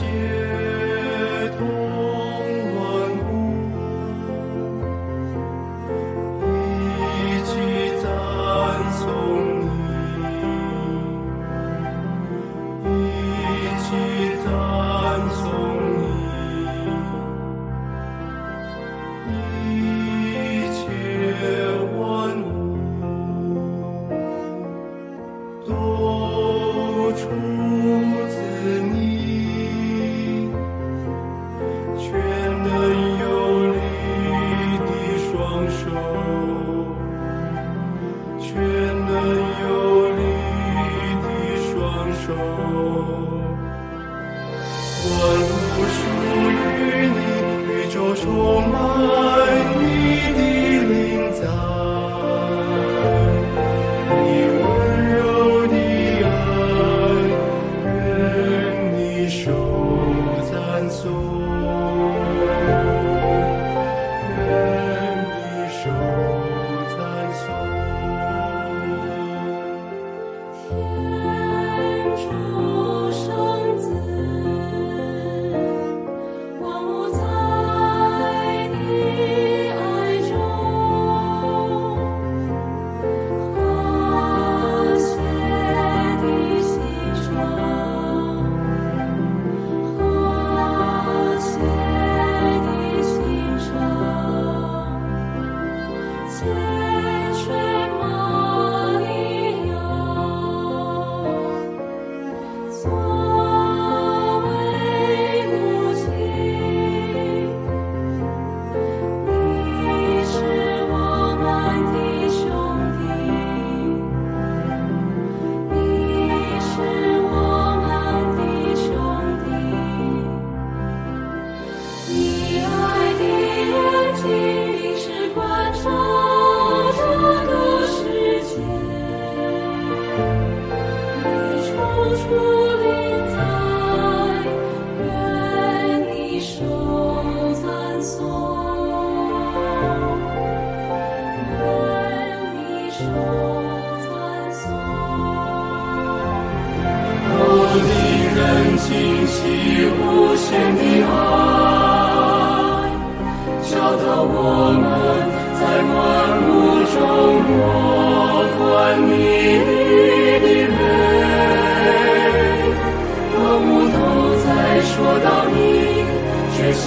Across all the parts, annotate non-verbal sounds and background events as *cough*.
万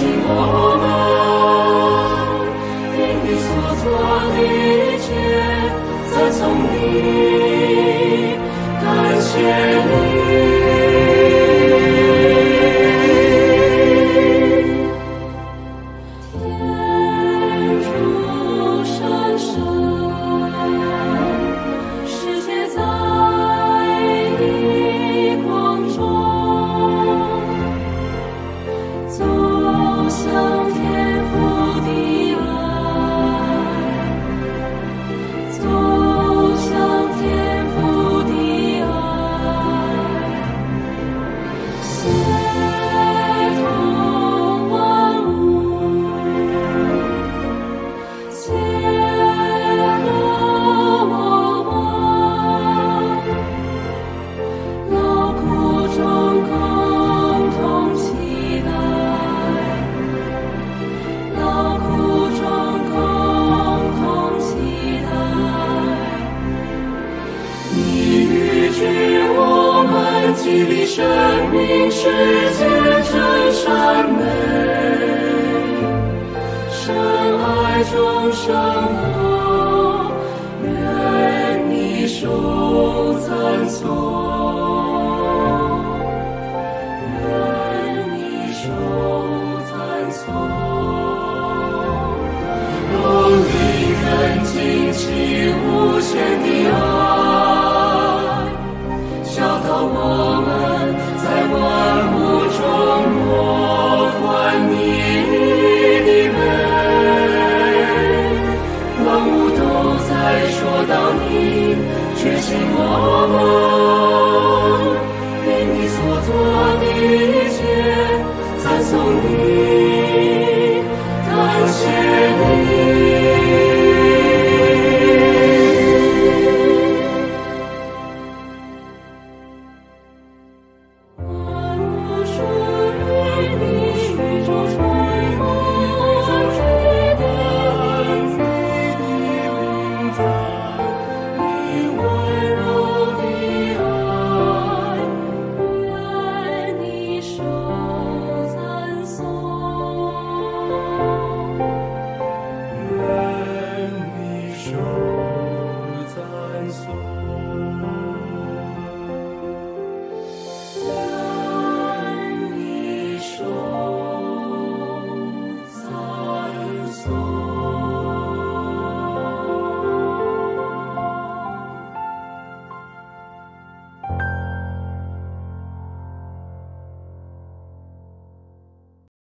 寂寞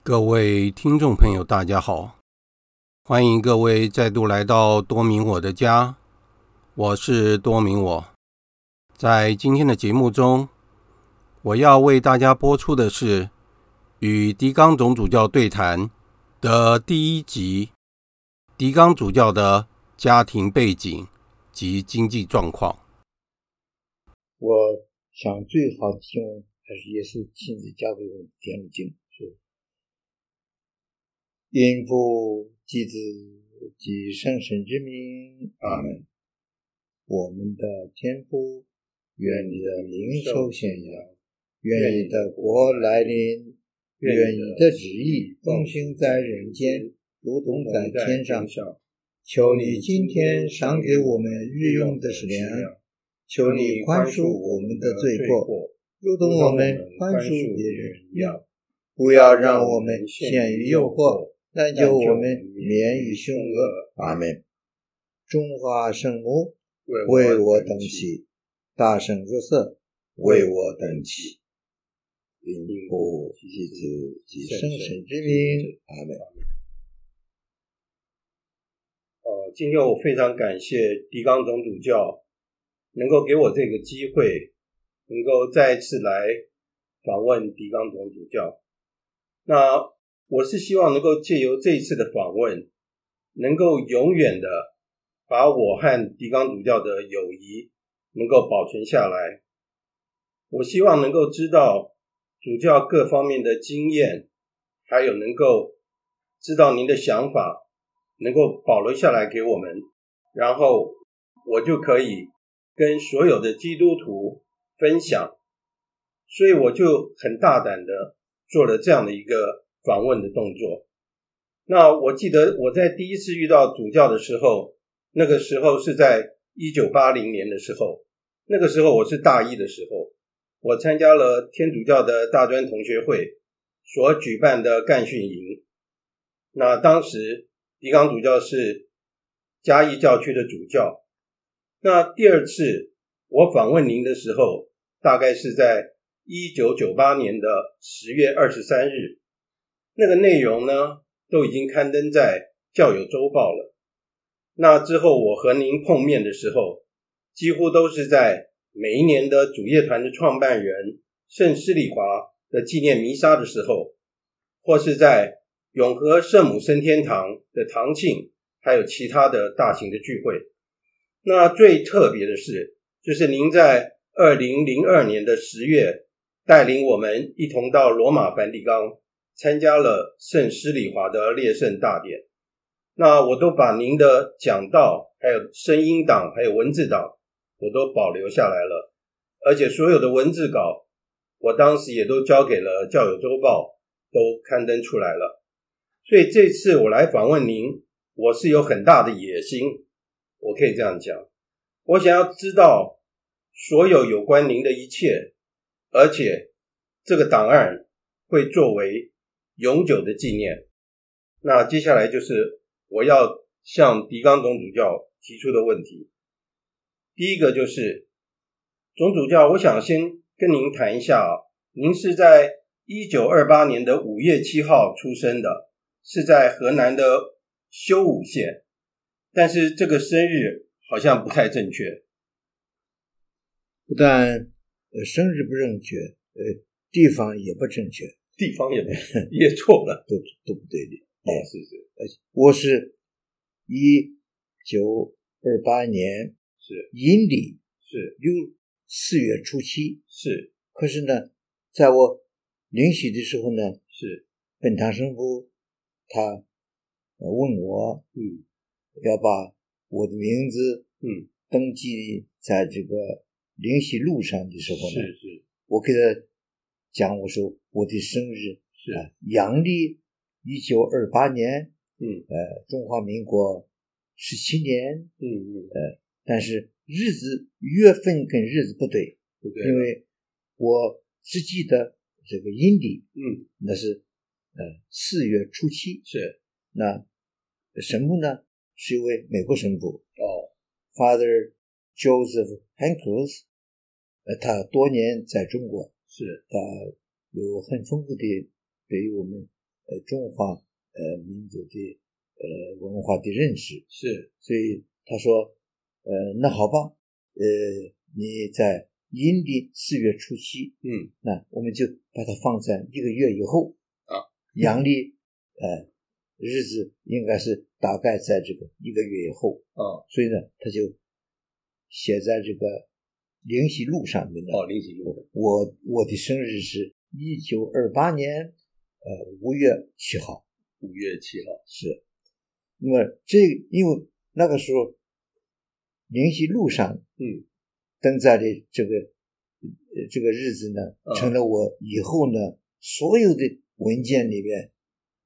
各位听众朋友，大家好，欢迎各位再度来到多明我的家，我是多明我。在今天的节目中，我要为大家播出的是与狄刚总主教对谈的第一集，狄刚主教的家庭背景及经济状况。我想最好的经文还是耶稣亲自教给我的《天路经》。因父及子及圣神之名，阿门。我们的天父，愿你的灵受显扬，愿你的国来临，愿你的旨意奉行在人间，如同在天上。求你今天赏给我们日用的食粮，求你宽恕我们的罪过，如同我们宽恕别人一样，不要让我们陷于诱惑。那就我们免于凶恶，阿门。中华圣母为我等祈，大圣若瑟为我等祈，因父及子及圣神之名，阿门。呃，今天我非常感谢狄刚总主教能够给我这个机会，能够再次来访问狄刚总主教。那。我是希望能够借由这一次的访问，能够永远的把我和狄刚主教的友谊能够保存下来。我希望能够知道主教各方面的经验，还有能够知道您的想法，能够保留下来给我们，然后我就可以跟所有的基督徒分享。所以我就很大胆的做了这样的一个。访问的动作。那我记得我在第一次遇到主教的时候，那个时候是在一九八零年的时候。那个时候我是大一的时候，我参加了天主教的大专同学会所举办的干训营。那当时狄刚主教是嘉义教区的主教。那第二次我访问您的时候，大概是在一九九八年的十月二十三日。那个内容呢，都已经刊登在《教友周报》了。那之后，我和您碰面的时候，几乎都是在每一年的主业团的创办人圣施礼华的纪念弥撒的时候，或是在永和圣母升天堂的堂庆，还有其他的大型的聚会。那最特别的是，就是您在二零零二年的十月，带领我们一同到罗马梵蒂冈。参加了圣施礼华的列圣大典，那我都把您的讲道、还有声音档、还有文字档，我都保留下来了。而且所有的文字稿，我当时也都交给了《教友周报》，都刊登出来了。所以这次我来访问您，我是有很大的野心，我可以这样讲，我想要知道所有有关您的一切，而且这个档案会作为。永久的纪念。那接下来就是我要向狄刚总主教提出的问题。第一个就是总主教，我想先跟您谈一下啊。您是在一九二八年的五月七号出生的，是在河南的修武县，但是这个生日好像不太正确。不但呃生日不正确，呃地方也不正确。地方也 *laughs* 也错了，都都不对的。哦，是是，我是一九二八年是。阴历是。六四月初七。是，可是呢，在我临洗的时候呢，是。本堂神父他问我，嗯，要把我的名字嗯。登记在这个灵洗路上的时候呢，是是，我给他。讲我说我的生日是。阳历一九二八年，嗯，呃，中华民国十七年，嗯嗯，呃，但是日子月份跟日子不对，不对，因为我只记得这个阴历，嗯，那是呃四月初七，是，那神父呢是一位美国神父，哦，Father Joseph Hankels，呃，他多年在中国。是，他有很丰富的对于我们呃呃中华呃民族的呃文化的认识。是，所以他说，呃，那好吧，呃，你在阴历四月初七，嗯，那我们就把它放在一个月以后啊，阳历呃日子应该是大概在这个一个月以后啊，所以呢，他就写在这个灵溪路上面的。哦，灵溪路，我我的生日是一九二八年呃五月七号，五月七号是。那么这因为那个时候灵溪路上嗯。登载的这个呃这个日子呢，成了我以后呢所有的文件里面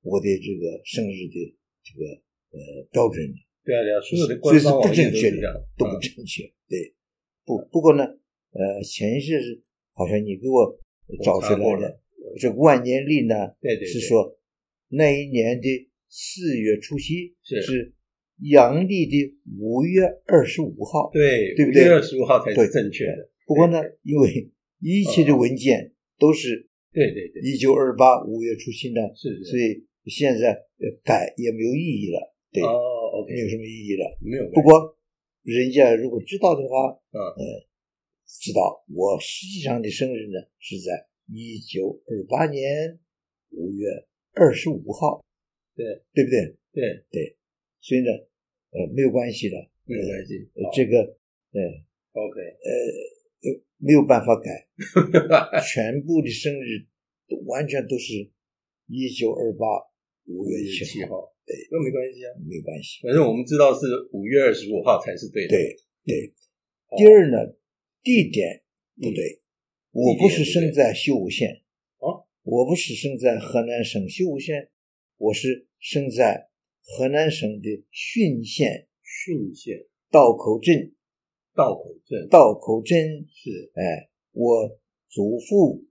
我的这个生日的这个呃标准。对啊，对啊，所有的官方网页都是这样，都不正确。嗯、对，不不过呢，呃，前些日好像你给我找出来的这个万年历呢，对对对，是说那一年的四月初七是。是阳历的五月二十五号，对，对不对？五月二十五号才是正确的。不过呢，因为一切的文件都是对对对，一九二八五月初七呢，是，所以现在改也没有意义了。对，哦，OK，没有什么意义了。没有。不过人家如果知道的话，嗯，呃，知道我实际上的生日呢是在一九二八年五月二十五号，对，对不对？对。对。所以呢，呃，没有关系的，没有关系。呃、这个，呃，OK，呃，没有办法改，全部的生日都完全都是一九二八五月七号，对，那没关系啊，没关系。反正我们知道是五月二十五号才是对的。对对。第二呢，地点不对，我不是生在修武县，啊，我不是生在河南省修武县，我是生在。河南省的浚县，浚县道口镇，道口镇，道口镇是哎，我祖父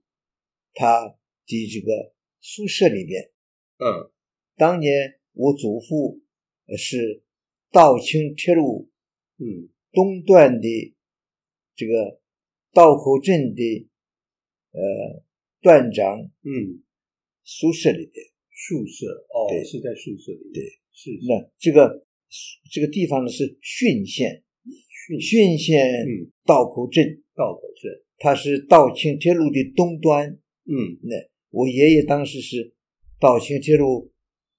他的这个宿舍里边，嗯，当年我祖父是道清铁路，嗯，东段的这个道口镇的呃段长，嗯，宿舍里边，宿舍哦，对，是在宿舍里，对。是，那这个这个地方呢是浚县，浚县道口镇，道口镇，它是道清铁路的东端。嗯，那我爷爷当时是道清铁路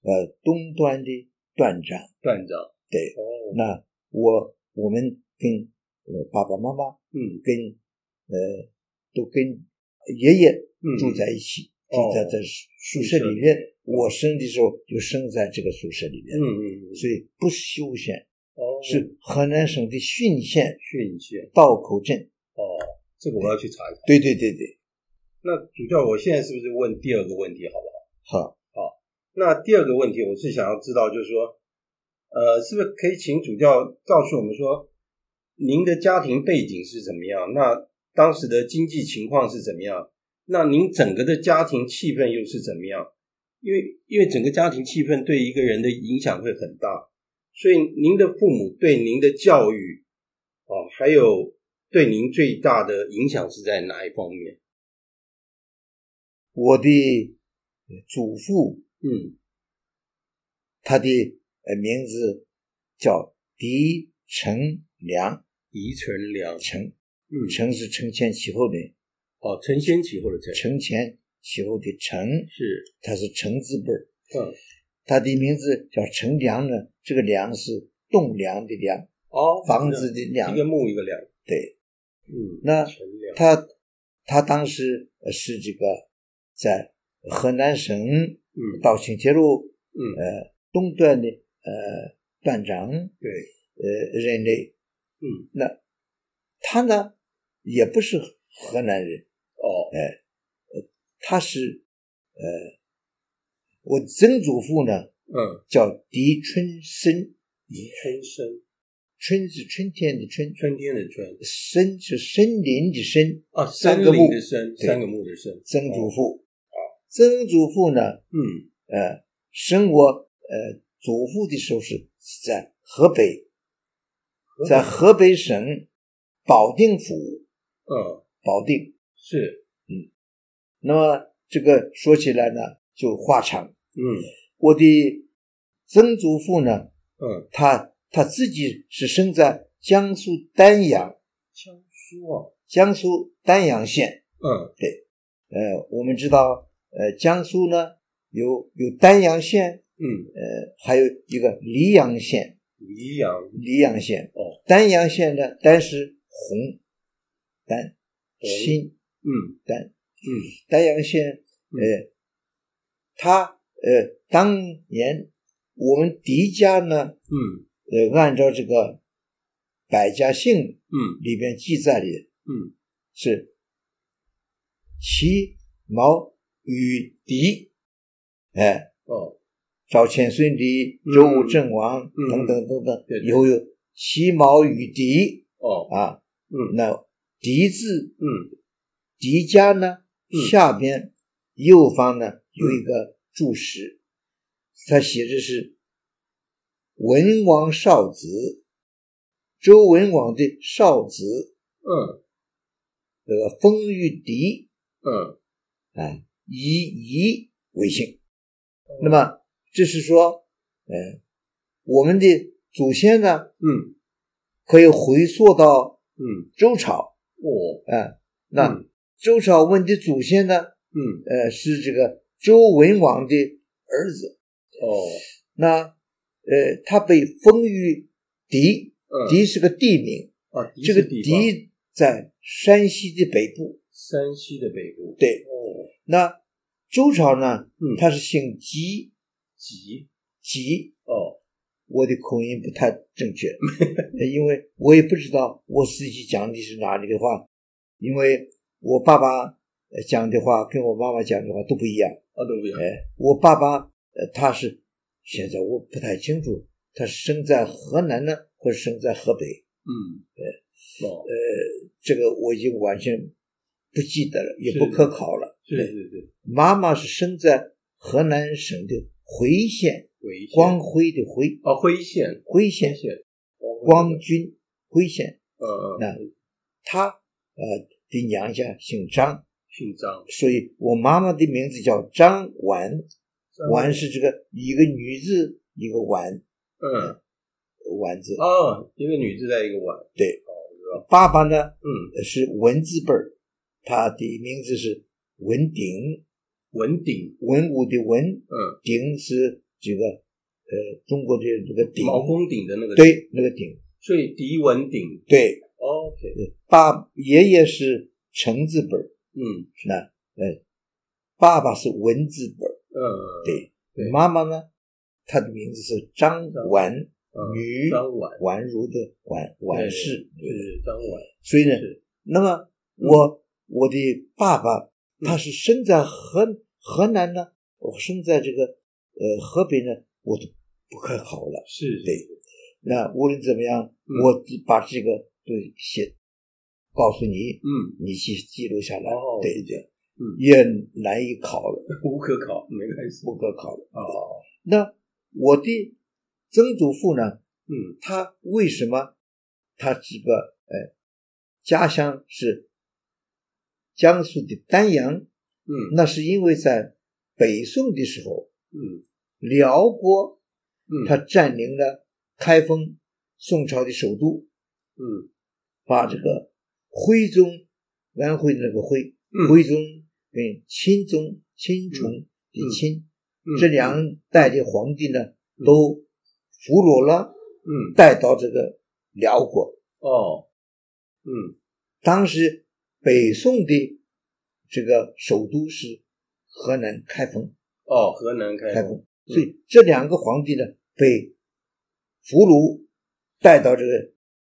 呃东端的段长。段长，对。哦，那我我们跟呃爸爸妈妈，嗯，跟呃都跟爷爷住在一起，住在在宿舍里面。我生的时候就生在这个宿舍里面，嗯嗯，所以不是修县，哦，是河南省的浚县，浚县道口镇，哦，这个我要去查一查。对对对对。那主教，我现在是不是问第二个问题，好不？好，好。那第二个问题，我是想要知道，就是说，呃，是不是可以请主教告诉我们说，您的家庭背景是怎么样？那当时的经济情况是怎么样？那您整个的家庭气氛又是怎么样？因为因为整个家庭气氛对一个人的影响会很大，所以您的父母对您的教育啊，还有对您最大的影响是在哪一方面？我的祖父，嗯，他的呃名字叫狄成良，狄成良，成，嗯，成是承前启后的，哦，承先启后的承，承前。启后的承。是，他是成字辈儿。嗯，他的名字叫成良呢。这个良是栋梁的梁，哦，房子的梁，一个木一个梁。对，嗯，那他他当时是这个在河南省嗯。道清铁路嗯。呃东段的呃段长对。呃人类嗯，那他呢也不是河南人哦，哎。他是，呃，我曾祖父呢，嗯，叫狄春生，狄春生，春是春天的春，春天的春，森是森林的森，啊，三个木的森，三个木的森，曾祖父，啊，曾祖父呢，嗯，呃，生我呃祖父的时候是在河北，在河北省保定府，嗯，保定。是。嗯。那么这个说起来呢，就话长。嗯，我的曾祖父呢，嗯，他他自己是生在江苏丹阳，江苏啊，江苏丹阳县。嗯，对，呃，我们知道，呃，江苏呢有有丹阳县，嗯，呃，还有一个溧阳县。溧阳，黎阳县哦，丹阳县呢，丹是红，丹，新，嗯，丹，嗯，丹阳县，呃，他呃，当年我们狄家呢，嗯，呃，按照这个百家姓，嗯，里边记载的，嗯，是其毛与狄，哎，哦，赵钱孙李、周武郑王等等等等，有有其毛与狄，哦。啊，嗯，那狄字，嗯，狄家呢，下边右方呢有一个注释，他写的是文王少子，周文王的少子，嗯，这个封于狄，嗯，啊，以夷为姓。那么这是说，呃，我们的祖先呢，嗯，可以回溯到嗯周朝，哦，啊，那周朝我们的祖先呢，嗯，呃，是这个周文王的儿子，哦，那呃，他被封于狄，狄是个地名，啊，这个狄在山西的北部，山西的北部，对，哦，那周朝呢，嗯，他是姓姬，姬，姬，哦，我的口音不太正确，*laughs* 因为我也不知道我自己讲的是哪里的话，因为我爸爸讲的话跟我妈妈讲的话都不一样，啊，都不一样，哎，我爸爸呃他是现在我不太清楚，他是生在河南呢，或者生在河北，嗯，哎，哦，呃，这个我已经完全不记得了，也不可考了，是是是，妈妈是生在河南省的辉县，光辉的辉，啊，辉县，辉县，光军辉县，嗯嗯，那他呃的娘家姓张，姓张，所以我妈妈的名字叫张婉，婉。是这个一个女字一个婉，嗯，婉字，哦，一个女字在一个婉，对，哦，爸爸呢，嗯，是文字辈儿，他的名字是文鼎，文鼎，文武的文，嗯，鼎是这个呃中国的这个鼎，毛公鼎的那个，对，那个鼎，所以狄文鼎，对，OK，爸爷爷是程字辈儿，嗯，那呃，爸爸是文字辈儿，嗯，对，对，妈妈呢，她的名字是张婉，女，张婉，婉如的婉，婉氏，是张婉，所以呢，那么我我的爸爸他是生在河河南呢，我生在这个呃河北呢，我都不可考了，是，对，那无论怎么样，我把这个都写告诉你，嗯，你去记录下来，哦，对对，嗯，也难以考了，*laughs* 无可考，没关系，不可考了，哦，那我的曾祖父呢，嗯，他为什么他这个呃家乡是江苏的丹阳？嗯，那是因为在北宋的时候，嗯，辽国，嗯，他占领了开封，宋朝的首都，嗯，把这个徽宗，安徽的那个徽，徽宗跟钦宗，钦崇的钦，这两代的皇帝呢，都俘虏了，嗯，带到这个辽国。哦，嗯，当时北宋的这个首都是河南开封。哦，河南开封。开封。所以这两个皇帝呢，被俘虏带到这个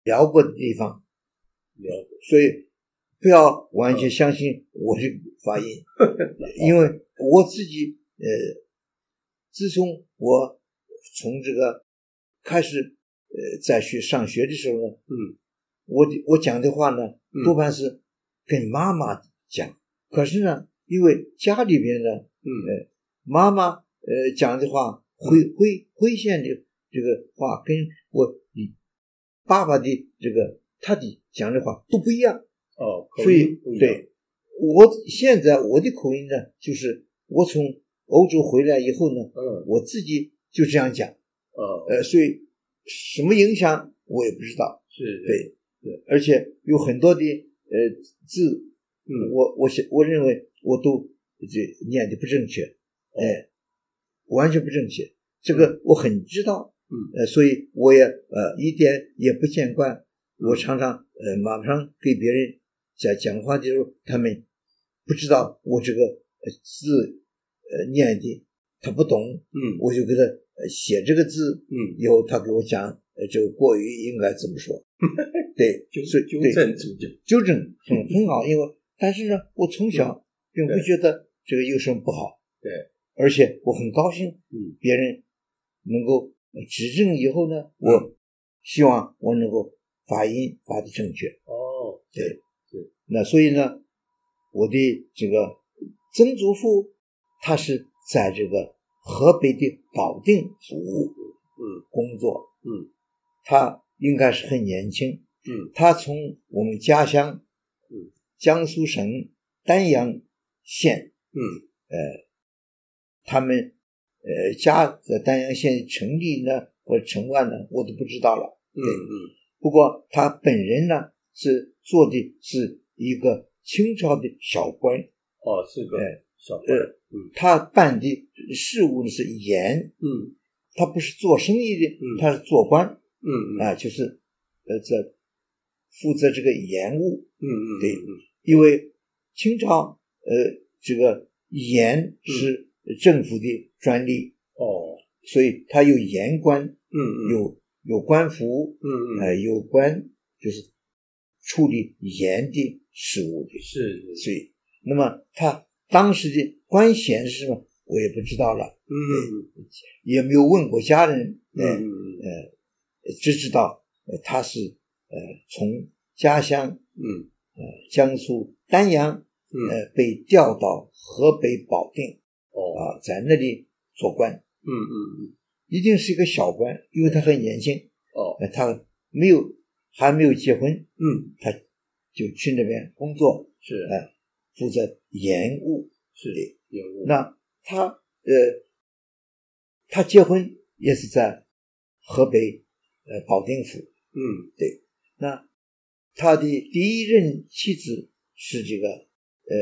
辽国的地方。辽国。所以不要完全相信我的发音，*laughs* 因为我自己呃，自从我从这个开始呃在学上学的时候呢，嗯，我我讲的话呢，多半是跟妈妈讲。可是呢，因为家里边呢，嗯，呃，妈妈呃讲的话，辉辉辉县的这个话，跟我你爸爸的这个他的讲的话都不一样。哦，所以对，我现在我的口音呢，就是我从欧洲回来以后呢，嗯，我自己就这样讲，嗯，呃，所以什么影响我也不知道，是，对对，而且有很多的呃字，嗯，我我想我认为我都这念的不正确，哎，完全不正确，这个我很知道，嗯，呃，所以我也呃一点也不见怪，我常常呃马上给别人讲讲话的时候，他们不知道我这个字呃念的他不懂，嗯，我就给他写这个字，嗯，以后他给我讲呃这个国语应该怎么说，对，纠是纠正纠正纠正很很好，因为但是呢，我从小并不觉得这个有什么不好，对，而且我很高兴，嗯，别人能够指正以后呢，我希望我能够发音发的正确，哦，对，对，那所以呢，我的这个曾祖父他是在这个河北的保定服务，嗯，工作，嗯，他应该是很年轻，嗯，他从我们家乡，嗯，江苏省丹阳县，嗯，呃，他们呃家在丹阳县成立呢或者成完呢，我都不知道了，嗯嗯，不过他本人呢是做的是一个清朝的小官，哦，是个小官，呃，他办的事务呢是盐，嗯，他不是做生意的，嗯，他是做官，嗯嗯，啊，就是呃这负责这个盐务，嗯嗯，对，因为清朝呃这个盐是政府的专利，哦，所以他有盐官，嗯嗯，有有官服，嗯嗯，呃有官就是处理盐的事务的，是，所以那么他当时的官衔是什么，我也不知道了，嗯嗯，也没有问过家人，嗯嗯呃，只知道呃他是呃从家乡，嗯呃江苏丹阳，呃被调到河北保定，哦啊，在那里做官，嗯嗯嗯，一定是一个小官，因为他很年轻，哦，呃他没有还没有结婚，嗯，他就去那边工作，是，呃，负责盐务，是的，盐务，那他呃，他结婚也是在河北呃保定府，嗯，对，那他的第一任妻子是这个呃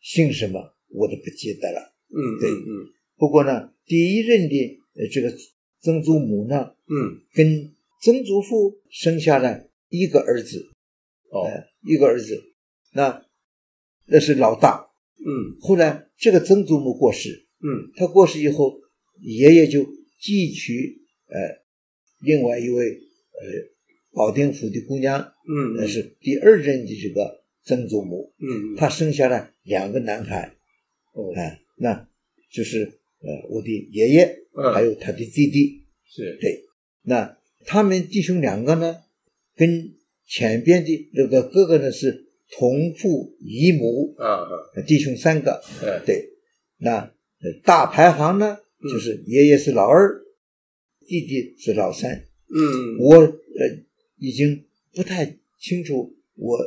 姓什么？我都不记得了，嗯，对，嗯，不过呢，第一任的呃这个曾祖母呢，嗯，跟曾祖父生下了一个儿子，哦，呃，一个儿子，那那是老大，嗯，后来这个曾祖母过世，嗯，他过世以后，爷爷就继娶呃另外一位呃保定府的姑娘，嗯，那是第二任的这个曾祖母，嗯，她生下了两个男孩，哦，哎，那就是呃我的爷爷，嗯，还有他的弟弟，是。对，那他们弟兄两个呢，跟前边的这个哥哥呢是同父异母，啊啊，弟兄三个，对，对，那大排行呢，就是爷爷是老二，弟弟是老三。嗯，我呃已经不太清楚我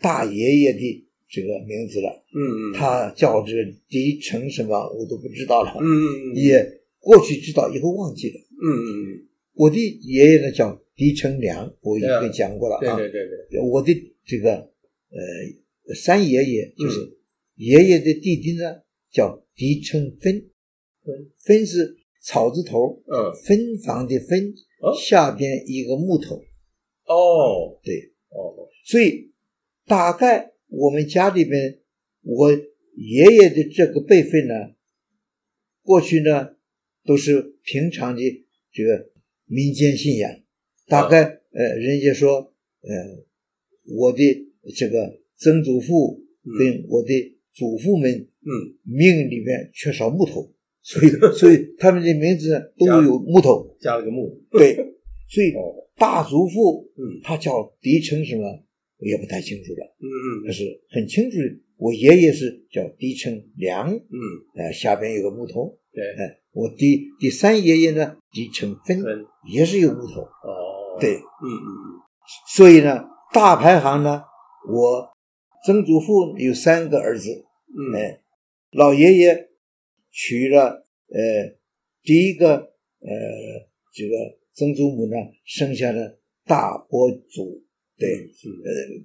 大爷爷的这个名字了。嗯嗯，他叫这个狄成什么，我都不知道了。嗯嗯，也过去知道，以后忘记了。嗯嗯，我的爷爷呢叫狄成良，我已经讲过了啊。对对对对，我的这个呃三爷爷就是爷爷的弟弟呢，叫狄成芬。芬芬是草字头，嗯，分房的芬，下边一个木头。哦，对，哦，所以大概我们家里面，我爷爷的这个辈分呢，过去呢都是平常的这个民间信仰。大概呃，人家说呃，我的这个曾祖父跟我的祖父们，嗯，命里面缺少木头。*laughs* 所以，所以他们的名字都有木头，加了个木。对，*laughs* 所以大祖父，嗯，他叫狄成什么，我也不太清楚了。嗯嗯，可是很清楚，我爷爷是叫狄成良，嗯，呃，下边有个木头。对，哎，我第第三爷爷呢，狄成芬，也是有木头。哦，对，嗯嗯嗯。所以呢，大排行呢，我曾祖父有三个儿子，老爷爷。娶了呃第一个呃这个曾祖母呢，生下了大伯祖，对，是。呃，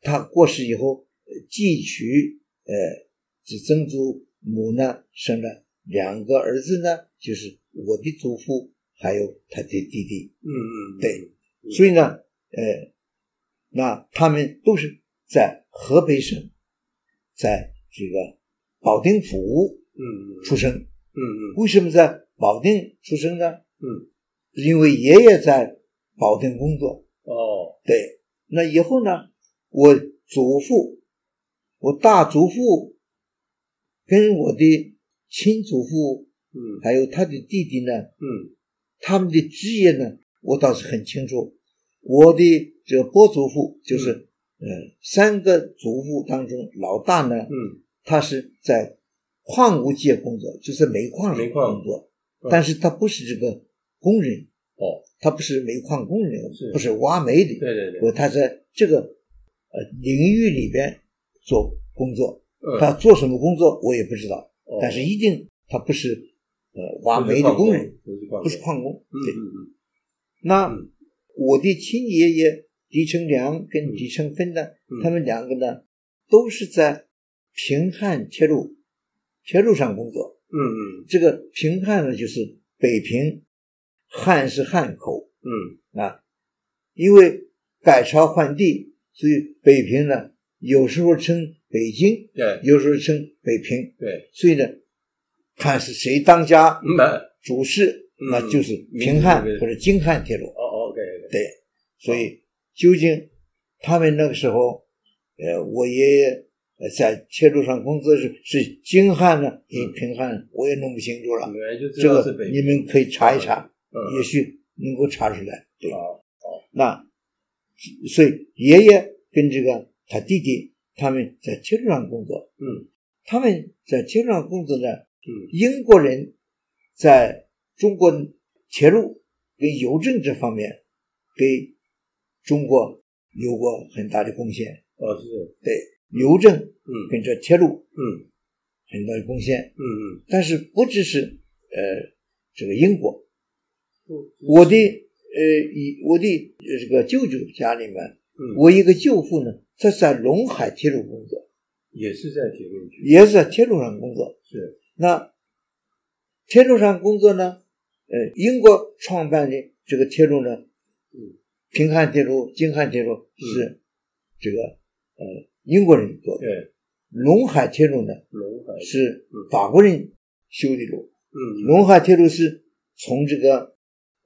他过世以后继娶呃这曾祖母呢，生了两个儿子呢，就是我的祖父还有他的弟弟，嗯嗯，对，所以呢，呃，那他们都是在河北省，在这个保定府嗯。出生，嗯嗯，为什么在保定出生呢？嗯，因为爷爷在保定工作。哦，对，那以后呢，我祖父，我大祖父，跟我的亲祖父，嗯，还有他的弟弟呢，嗯，他们的职业呢，我倒是很清楚。我的这个伯祖父就是，呃，三个祖父当中老大呢，嗯，他是在矿物界工作，就是煤矿上工作，嗯但是他不是这个工人，哦，他不是煤矿工人，是。不是挖煤的，对对对，我他在这个呃领域里边做工作，嗯。他做什么工作我也不知道，哦。但是一定他不是呃挖煤的工人，不是矿工。对，嗯嗯嗯，那嗯。我的亲爷爷狄成良跟狄成芬呢，嗯。他们两个呢都是在平汉铁路铁路上工作。嗯嗯。这个平汉呢，就是北平，汉是汉口嗯啊。因为改朝换地，所以北平呢，有时候称北京，对有时候称北平。对，所以呢，看是谁当家那主事，嗯那就是平汉或者京汉铁路。哦，OK，对，所以究竟他们那个时候，呃，我爷爷呃在铁路上工作是是京汉呢，还是平汉，我也弄不清楚了。这个道是北你们可以查一查，嗯也许能够查出来。对，好那所以爷爷跟这个他弟弟他们在铁路上工作，嗯。他们在铁路上工作呢，嗯。英国人在中国铁路跟邮政这方面给中国有过很大的贡献。哦是。对，邮政嗯。跟这铁路嗯。很大的贡献，嗯嗯。但是不只是呃这个英国，嗯我的呃以我的呃这个舅舅家里面，嗯我一个舅父呢，他在陇海铁路工作，也是在铁路局也是在铁路上工作。是那铁路上工作呢，呃，英国创办的这个铁路呢，嗯平汉铁路、京汉铁路是这个呃英国人做的，对陇海铁路呢陇海是法国人修的路。嗯陇海铁路是从这个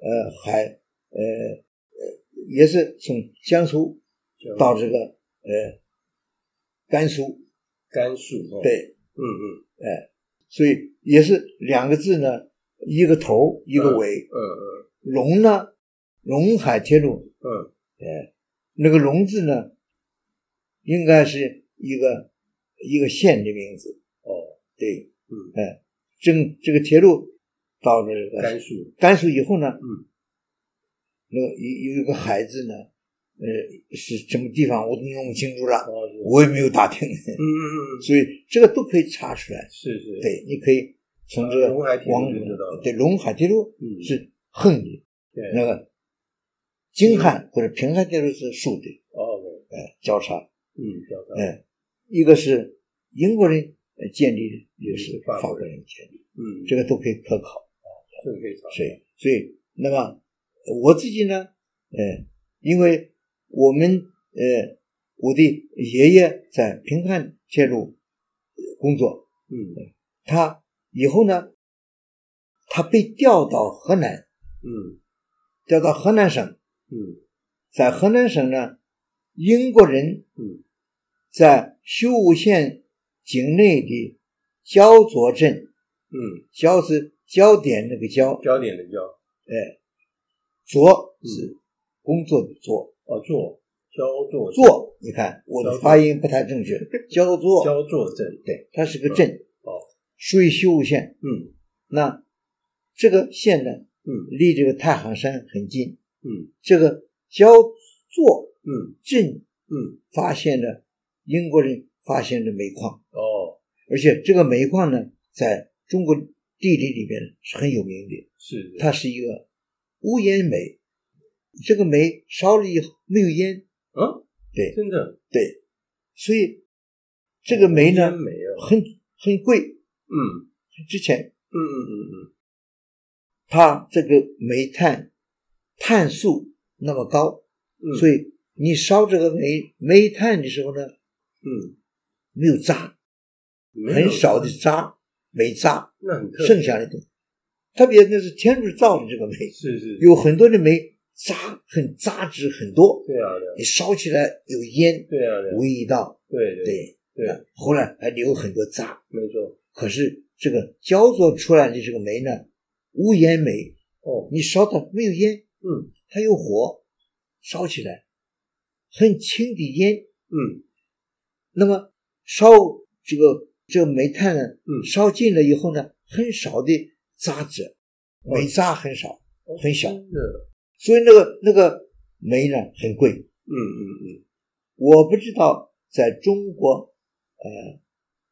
呃海呃呃也是从江苏到这个呃甘肃，甘肃哦。对，嗯嗯。哎，所以也是两个字呢，一个头一个尾。嗯嗯。陇呢，陇海铁路，嗯。哎，那个陇字呢，应该是一个一个县的名字。哦。对，嗯。哎，这这个铁路到了这个甘肃甘肃以后呢，嗯。那个有有一个孩子呢，呃，是什么地方我都弄不清楚了，哦我也没有打听，嗯嗯嗯。*laughs* 所以这个都可以查出来。是是。对，你可以从这个龙海铁路对陇海铁路嗯。是横的，对。那个京汉或者平汉铁路是竖的，哦哎，交叉，嗯交叉哎，一个是英国人呃建立的，一个是法国法国人建立，嗯。这个都可以可考。这个可以查所以，所以，那么我自己呢，呃，因为我们呃，我的爷爷在平汉铁路呃工作，嗯。他以后呢，他被调到河南，嗯。调到河南省，嗯。在河南省呢，英国人嗯。在修武县境内的焦作镇，嗯。焦是焦点那个焦，焦点的焦。哎，作是工作的作，哦做焦作作，你看我的发音不太正确，焦作，*laughs* 焦作。镇对，它是个镇，哦属于修武县。嗯。那这个县呢，嗯。离这个太行山很近。嗯。这个焦作嗯。镇嗯。发现了英国人发现了煤矿，哦。而且这个煤矿呢，在中国地理里面是很有名的，是。的，它是一个无烟煤。这个煤烧了以后没有烟，啊，对，真的，对，所以这个煤呢，很很贵，嗯，很值钱，嗯嗯嗯嗯，它这个煤炭碳素那么高，嗯，所以你烧这个煤煤炭的时候呢，嗯，没有渣，很少的渣，煤渣，那很，剩下的东西，特别那是天主造的这个煤，是是，有很多的煤。渣很渣质很多，对啊，你烧起来有烟，对啊，味道，对对对，后来还留很多渣，没错。可是这个焦作出来的这个煤呢，无烟煤，哦，你烧它没有烟，嗯，它有火，烧起来很轻的烟，嗯，那么烧这个这个煤炭呢，嗯，烧尽了以后呢，很少的渣子，煤渣很少，很小。所以那个那个煤呢很贵，嗯嗯嗯，我不知道在中国呃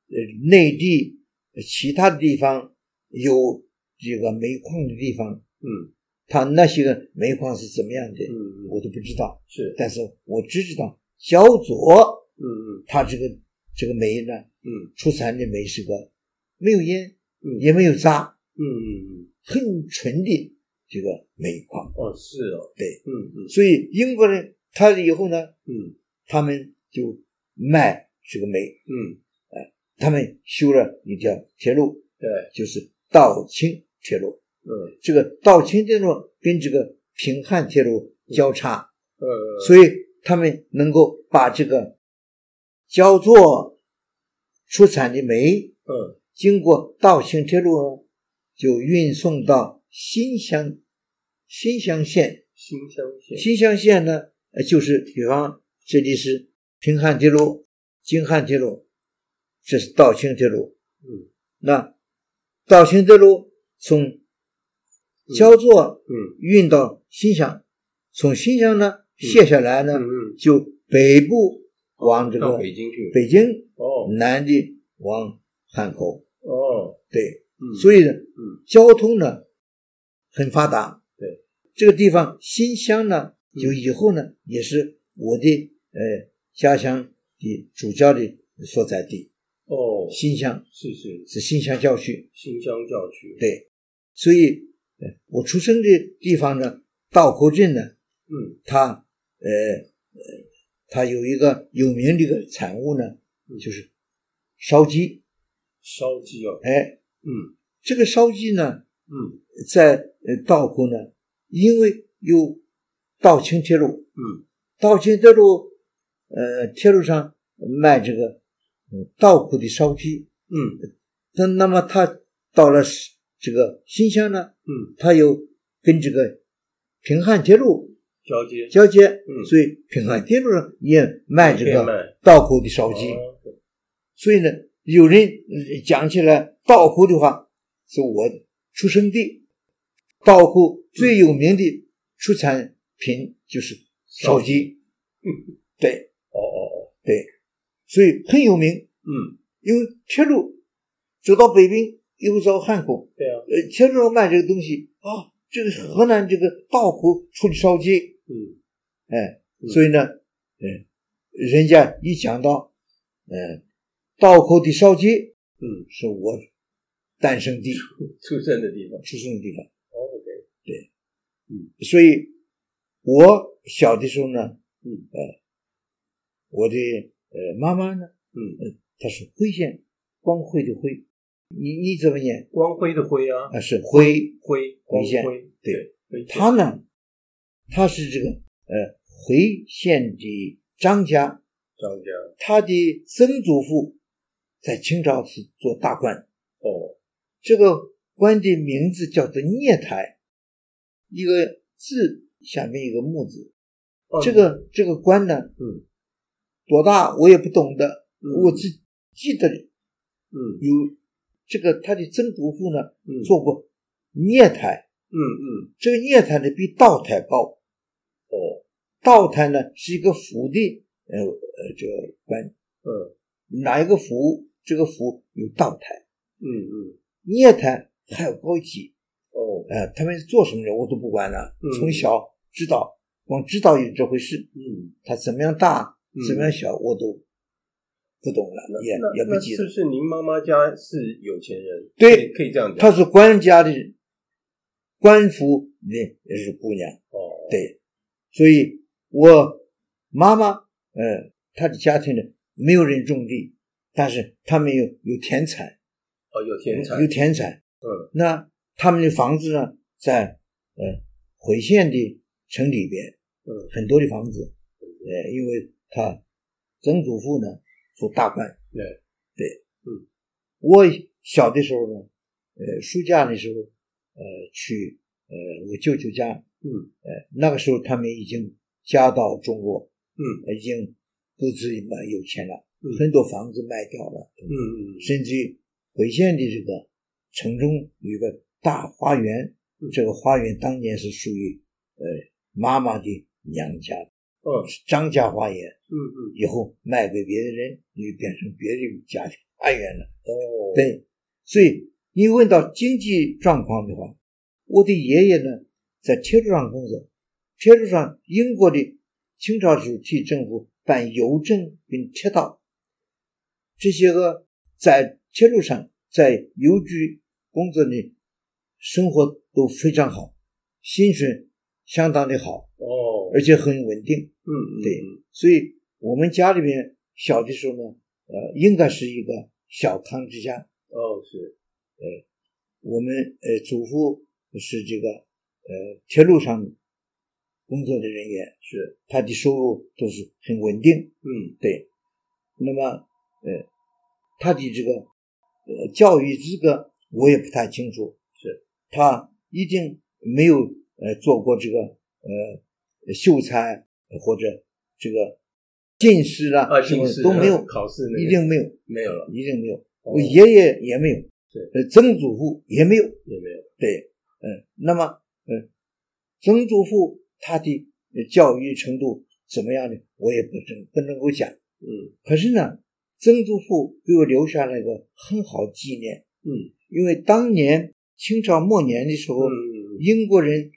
呃内地其他的地方有这个煤矿的地方，嗯，它那些个煤矿是怎么样的，嗯，我都不知道。是，但是我只知道焦作，嗯嗯，它这个这个煤呢，嗯，出产的煤是个没有烟，嗯，也没有渣，嗯嗯嗯，很纯的。这个煤矿。哦，是哦，对，嗯嗯，所以英国人他以后呢，嗯，他们就卖这个煤，嗯，哎，他们修了一条铁路，对，就是道清铁路，嗯，这个道清铁路跟这个平汉铁路交叉，嗯，所以他们能够把这个焦作出产的煤，嗯，经过道清铁路呢，就运送到。新乡，新乡县，新乡县，新乡县呢，呃就是比方这里是平汉铁路、京汉铁路，这是道清铁路。嗯，那道清铁路从焦作，嗯，运到新乡，从新乡呢卸下来呢，嗯，就北部往这个北京去，北京，哦，南的往汉口，哦，对，嗯，所以呢，嗯，交通呢。很发达，对。这个地方新乡呢，就以后呢也是我的呃家乡的主教的所在地。哦，新乡。是是。是新乡教区，新乡教区。对，所以呃我出生的地方呢，道口镇呢，嗯，它呃呃它有一个有名的一个产物呢，就是烧鸡。烧鸡哦，哎，嗯，这个烧鸡呢。嗯，在呃道口呢，因为有道清铁路，嗯，道清铁路，呃，铁路上卖这个，嗯，道口的烧鸡，嗯，那那么他到了这个新乡呢，嗯，他又跟这个平汉铁路交接。交接，嗯，所以平汉铁路上也卖这个卖。道口的烧鸡，所以呢，有人讲起来稻谷的话，是我。出生地，稻谷最有名的出产品就是烧鸡，嗯，对，哦哦哦，对，所以很有名，嗯，因为铁路走到北边又到汉口，对啊，呃，铁路上卖这个东西啊，这个河南这个稻谷出的烧鸡，嗯，哎，所以呢，嗯，人家一讲到，嗯，道口的烧鸡，嗯，是我。诞生地，出生的地方，出生的地方。哦，OK，对，嗯，所以我小的时候呢，嗯，呃，我的呃妈妈呢，嗯，她是辉县，光辉的辉，你你怎么念？光辉的辉啊，啊，是辉辉，辉县，对，他呢，他是这个呃回县的张家，张家，他的曾祖父在清朝是做大官，哦。这个官的名字叫做聂台，一个字下面一个木字。哦、这个这个官呢，嗯，多大我也不懂得，嗯、我只记得，嗯，有这个他的曾祖父呢，嗯，做过聂台，嗯嗯，这个聂台呢比道台高，哦，道台呢是一个府的，呃呃这个官，嗯，哪一个府？这个府有道台，嗯嗯。涅坛还有高级。哦，呃，他们做什么人我都不管了，嗯从小知道，光知道有这回事，嗯，他怎么样大，嗯怎么样小，我都不懂了，也也不记得是不。是您妈妈家是有钱人？对可以这样讲。她是官家的，官府的也是姑娘，哦，，对，所以我妈妈，呃，她的家庭呢，没有人种地，但是他们有有田产，哦，有田产，有田产，嗯，那他们的房子呢，在呃回县的城里边，嗯。很多的房子，呃，因为他曾祖父呢做大官，对。对，嗯，我小的时候呢，呃，暑假的时候，呃，去呃我舅舅家，嗯。呃，那个时候他们已经家道中落，嗯。呃已经不止蛮有钱了，嗯。很多房子卖掉了，嗯嗯甚至于回县的这个城中有一个大花园，嗯。这个花园当年是属于呃妈妈的娘家，嗯是张家花园，嗯嗯，以后卖给别的人，就变成别的家的花园了。哦，，对，所以你问到经济状况的话，我的爷爷呢在铁路上工作，铁路上英国的清朝时候替政府办邮政跟铁道，这些个在铁路上在邮局工作的生活都非常好，薪水相当的好，哦，而且很稳定。嗯嗯，对所以我们家里面小的时候呢，呃，应该是一个小康之家。哦是，我们呃祖父是这个呃铁路上工作的人员，是，他的收入都是很稳定。嗯。对，那么呃他的这个呃教育资格我也不太清楚，是。他一定没有呃做过这个呃秀才或者这个进士啊啊，什么进士都没有，考试那个一定没有，没有了，一定没有。哦。我爷爷也没有，对呃，曾祖父也没有，也没有，对，嗯，那么，嗯，曾祖父他的呃教育程度怎么样呢？我也不能不能够讲。嗯。可是呢，曾祖父给我留下了一个很好纪念，嗯。因为当年清朝末年的时候，嗯英国人，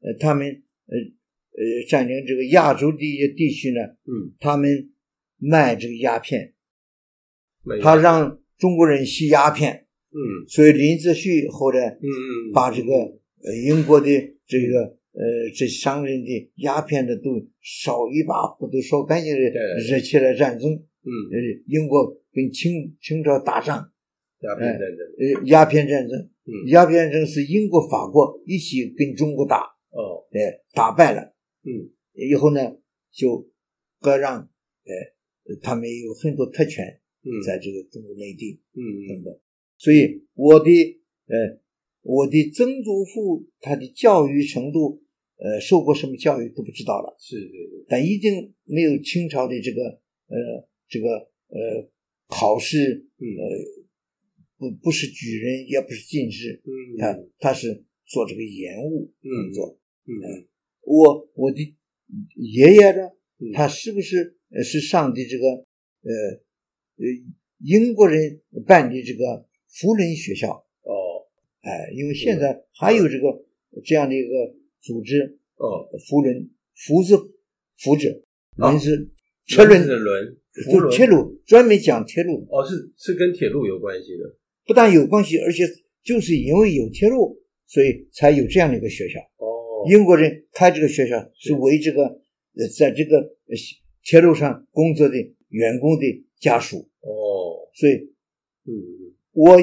呃，他们呃呃占领这个亚洲的一些地区呢，嗯，他们卖这个鸦片，他让中国人吸鸦片。嗯。所以林则徐后来嗯嗯，把这个呃英国的这个呃这商人的鸦片的都烧一把火都烧干净对了，惹起了战争。嗯呃，英国跟清清朝打仗，鸦片战争，呃，鸦片战争，嗯鸦片战争是英国、法国一起跟中国打，哦，呃，打败了嗯以后呢，就割让，呃，他们有很多特权嗯，在这个中国内地。嗯嗯等等。所以我的呃，我的曾祖父他的教育程度，呃，受过什么教育都不知道了，是是是，但一定没有清朝的这个呃这个呃考试，嗯。呃不不是举人，也不是进士，嗯他他是做这个盐务工作。嗯。我我的爷爷呢，嗯，他是不是呃是上的这个呃呃英国人办的这个福伦学校？哦哎，因为现在还有这个这样的一个组织，哦，福轮福是福者，哦轮是车轮，的轮，就铁路专门讲铁路，哦，是是跟铁路有关系的，不但有关系，而且就是因为有铁路，所以才有这样的一个学校。哦，英国人开这个学校是为这个呃，在这个呃铁路上工作的员工的家属，哦，所以嗯嗯我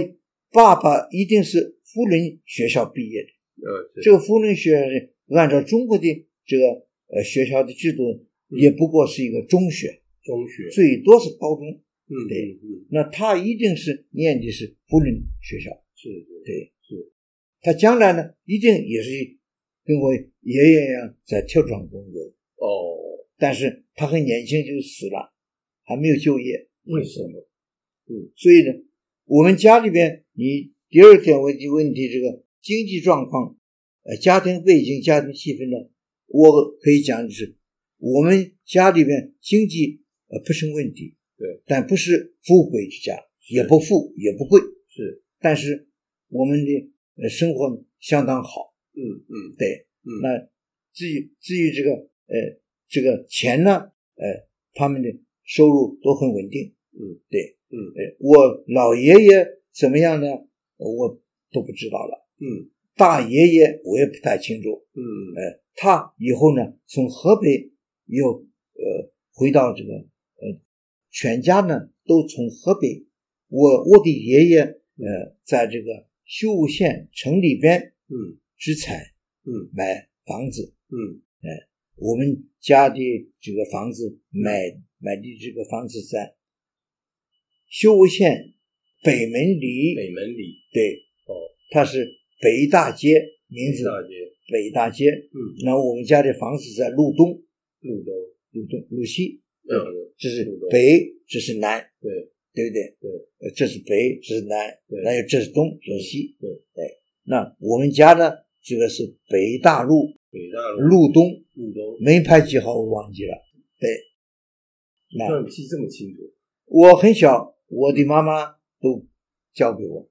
爸爸一定是福伦学校毕业的。呃，这个福伦学校，按照中国的这个呃学校的制度，也不过是一个中学，中学，最多是高中。嗯对。嗯嗯，那他一定是念的是福伦学校，是是，对，是，他将来呢，一定也是跟我爷爷一样在跳转工作，哦，但是他很年轻就死了，还没有就业。为什么？所以呢，我们家里边，你第二点问题问题这个经济状况，呃，家庭背景、家庭气氛呢，我可以讲的是，我们家里面经济呃不成问题，对，但不是富贵之家，也不富也不贵，是，但是我们的呃生活相当好。嗯嗯，对，嗯，那至于至于这个呃这个钱呢，呃，他们的收入都很稳定。嗯，对，嗯，呃，我老爷爷怎么样呢？我都不知道了。嗯，大爷爷我也不太清楚。嗯，呃，他以后呢，从河北又呃回到这个呃，全家呢都从河北。我我的爷爷呃，在这个修武县城里边，嗯，置产，嗯，买房子，嗯，呃，我们家的这个房子买买的这个房子在修武县北门里，北门里，对，哦，它是北大街名字，大街，北大街，嗯，那我们家的房子在路东，路东，路东，路西，嗯，这是北，这是南，对，对不对？对，呃，这是北，这是南，对。还有这是东，这是西，对。对。那我们家呢，这个是北大路。北大路，路东，路东，门牌几号我忘记了。对，那记这么清楚？我很小，我的妈妈都交给我，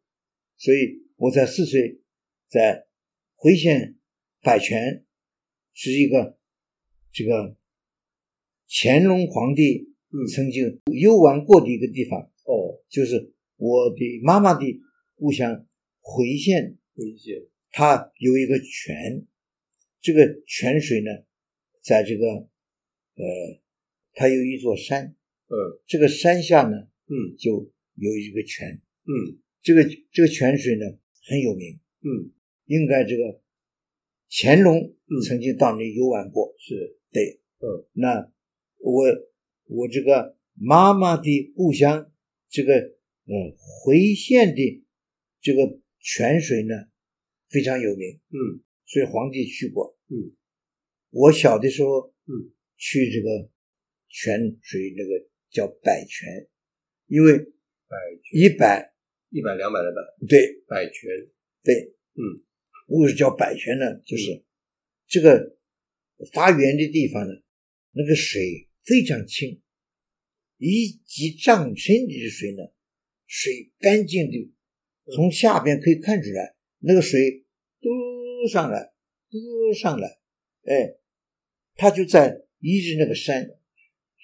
所以我在四岁，在回县百泉，是一个这个乾隆皇帝曾经游玩过的一个地方。哦，就是我的妈妈的故乡回县，回县，它有一个泉，这个泉水呢，在这个呃，它有一座山，嗯。这个山下呢，嗯。就有一个泉，嗯。这个这个泉水呢很有名，嗯，应该这个乾隆嗯。曾经到那游玩过，是，对，嗯，那我我这个妈妈的故乡。这个嗯回县的这个泉水呢非常有名，嗯，所以皇帝去过，嗯，我小的时候，嗯，去这个泉水那个叫百泉，因为百一百一百两百的百，对百泉，对，嗯，为什么叫百泉呢？就是这个发源的地方呢，那个水非常清。一级丈深的水呢，水干净的，从下边可以看出来，那个水嘟上来，嘟上来，哎，它就在一直那个山，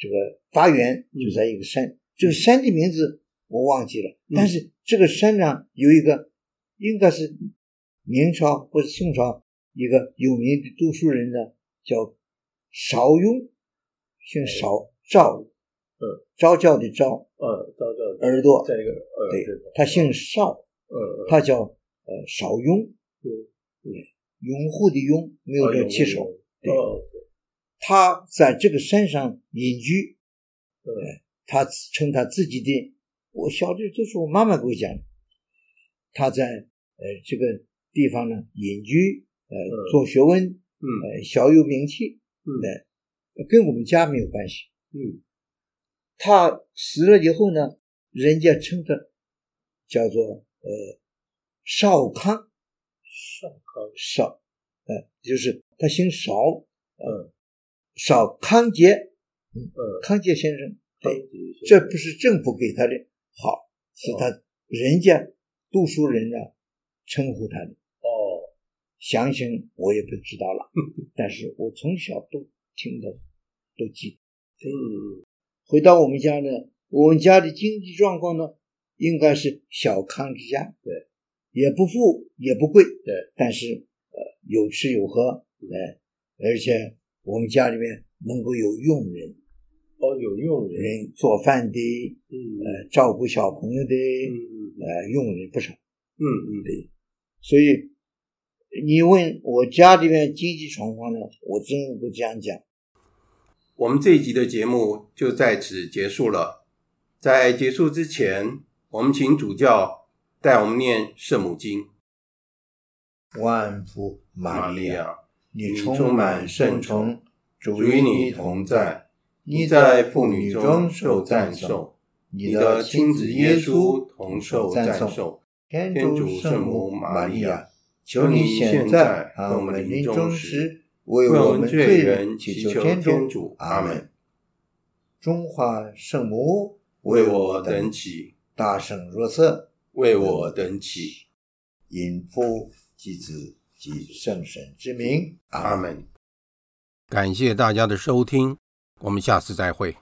这个发源就在一个山，这个山的名字我忘记了，但是这个山上有一个，应该是明朝或者宋朝一个有名的读书人呢，叫邵雍，姓邵，赵。嗯，昭教的昭，嗯，昭教耳朵，在一个，对，他姓邵，嗯，他叫呃邵雍，嗯，拥护的拥，没有这起手，对，对，他在这个山上隐居，嗯，他称他自己的，我小的都是我妈妈给我讲的，他在呃这个地方呢隐居，呃做学问，嗯，呃小有名气，嗯，跟我们家没有关系，嗯。他死了以后呢，人家称他叫做呃邵康，少康少，呃，就是他姓邵，嗯，邵康节，嗯，康节先生，对，这不是政府给他的好，是他人家读书人呢称呼他的。哦，详情我也不知道了，但是我从小都听得都记得，嗯。回到我们家呢，我们家的经济状况呢，应该是小康之家，对，也不富也不贵，对，但是呃有吃有喝，哎，而且我们家里面能够有佣人，哦，有佣人，做饭的，嗯，呃，照顾小朋友的，嗯嗯，呃，佣人不少，嗯嗯，对，所以你问我家里面经济状况呢，我真不这样讲。我们这一集的节目就在此结束了。在结束之前，我们请主教带我们念圣母经。万福玛利亚，你充充满圣宠，主与你同在，你在妇女中受赞颂，你的亲子耶稣同受赞颂。天主圣母玛利亚，求你现在和我们临终时。为我们罪人祈求天主，阿门。中华圣母为我等起，大圣若瑟为我等起。因父及子及圣神之名，阿门。感谢大家的收听，我们下次再会。